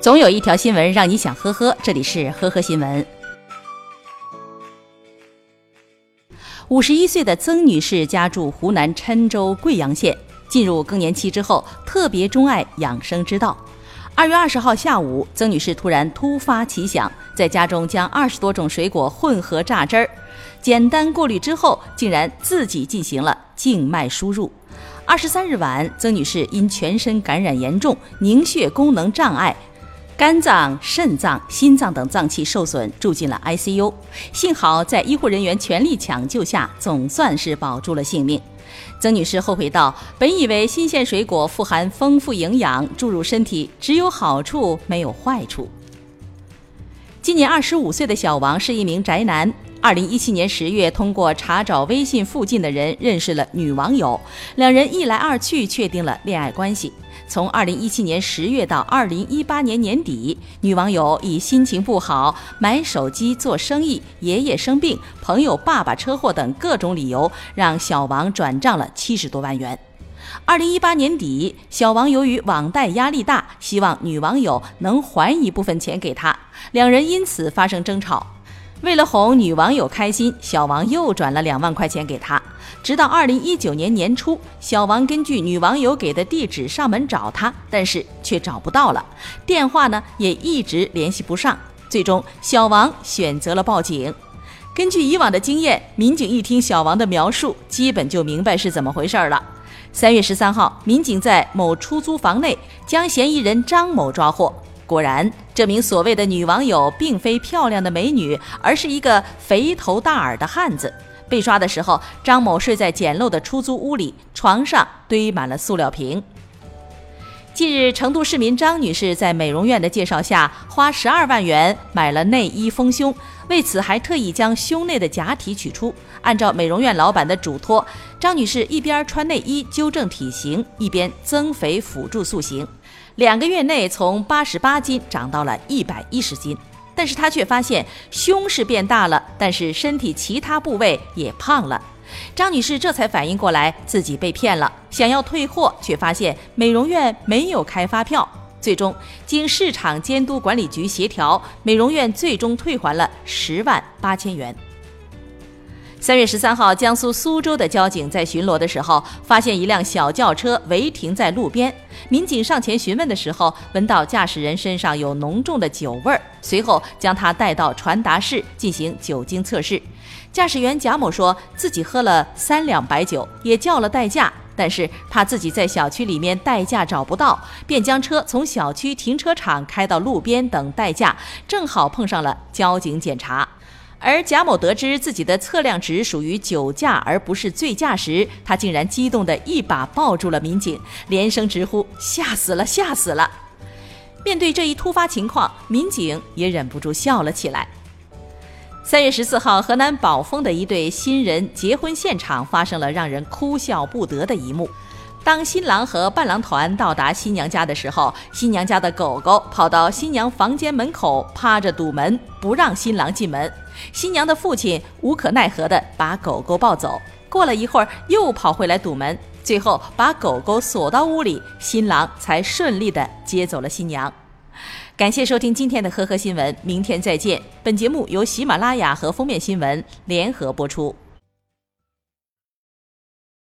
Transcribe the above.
总有一条新闻让你想呵呵，这里是呵呵新闻。五十一岁的曾女士家住湖南郴州桂阳县，进入更年期之后，特别钟爱养生之道。二月二十号下午，曾女士突然突发奇想，在家中将二十多种水果混合榨汁儿，简单过滤之后，竟然自己进行了静脉输入。二十三日晚，曾女士因全身感染严重、凝血功能障碍、肝脏、肾脏、心脏等脏器受损，住进了 ICU。幸好在医护人员全力抢救下，总算是保住了性命。曾女士后悔道：“本以为新鲜水果富含丰富营养，注入身体只有好处没有坏处。”今年二十五岁的小王是一名宅男。二零一七年十月，通过查找微信附近的人认识了女网友，两人一来二去确定了恋爱关系。从二零一七年十月到二零一八年年底，女网友以心情不好、买手机、做生意、爷爷生病、朋友爸爸车祸等各种理由，让小王转账了七十多万元。二零一八年底，小王由于网贷压力大，希望女网友能还一部分钱给他，两人因此发生争吵。为了哄女网友开心，小王又转了两万块钱给她。直到二零一九年年初，小王根据女网友给的地址上门找她，但是却找不到了，电话呢也一直联系不上。最终，小王选择了报警。根据以往的经验，民警一听小王的描述，基本就明白是怎么回事了。三月十三号，民警在某出租房内将嫌疑人张某抓获。果然，这名所谓的女网友并非漂亮的美女，而是一个肥头大耳的汉子。被抓的时候，张某睡在简陋的出租屋里，床上堆满了塑料瓶。近日，成都市民张女士在美容院的介绍下，花十二万元买了内衣丰胸，为此还特意将胸内的假体取出。按照美容院老板的嘱托，张女士一边穿内衣纠正体型，一边增肥辅助塑形。两个月内从八十八斤长到了一百一十斤，但是她却发现胸是变大了，但是身体其他部位也胖了。张女士这才反应过来自己被骗了，想要退货，却发现美容院没有开发票。最终经市场监督管理局协调，美容院最终退还了十万八千元。三月十三号，江苏苏州的交警在巡逻的时候，发现一辆小轿车违停在路边。民警上前询问的时候，闻到驾驶人身上有浓重的酒味儿，随后将他带到传达室进行酒精测试。驾驶员贾某说自己喝了三两白酒，也叫了代驾，但是怕自己在小区里面代驾找不到，便将车从小区停车场开到路边等代驾，正好碰上了交警检查。而贾某得知自己的测量值属于酒驾而不是醉驾时，他竟然激动地一把抱住了民警，连声直呼“吓死了，吓死了”。面对这一突发情况，民警也忍不住笑了起来。三月十四号，河南宝丰的一对新人结婚现场发生了让人哭笑不得的一幕。当新郎和伴郎团到达新娘家的时候，新娘家的狗狗跑到新娘房间门口，趴着堵门，不让新郎进门。新娘的父亲无可奈何地把狗狗抱走。过了一会儿，又跑回来堵门，最后把狗狗锁到屋里，新郎才顺利地接走了新娘。感谢收听今天的呵呵新闻，明天再见。本节目由喜马拉雅和封面新闻联合播出。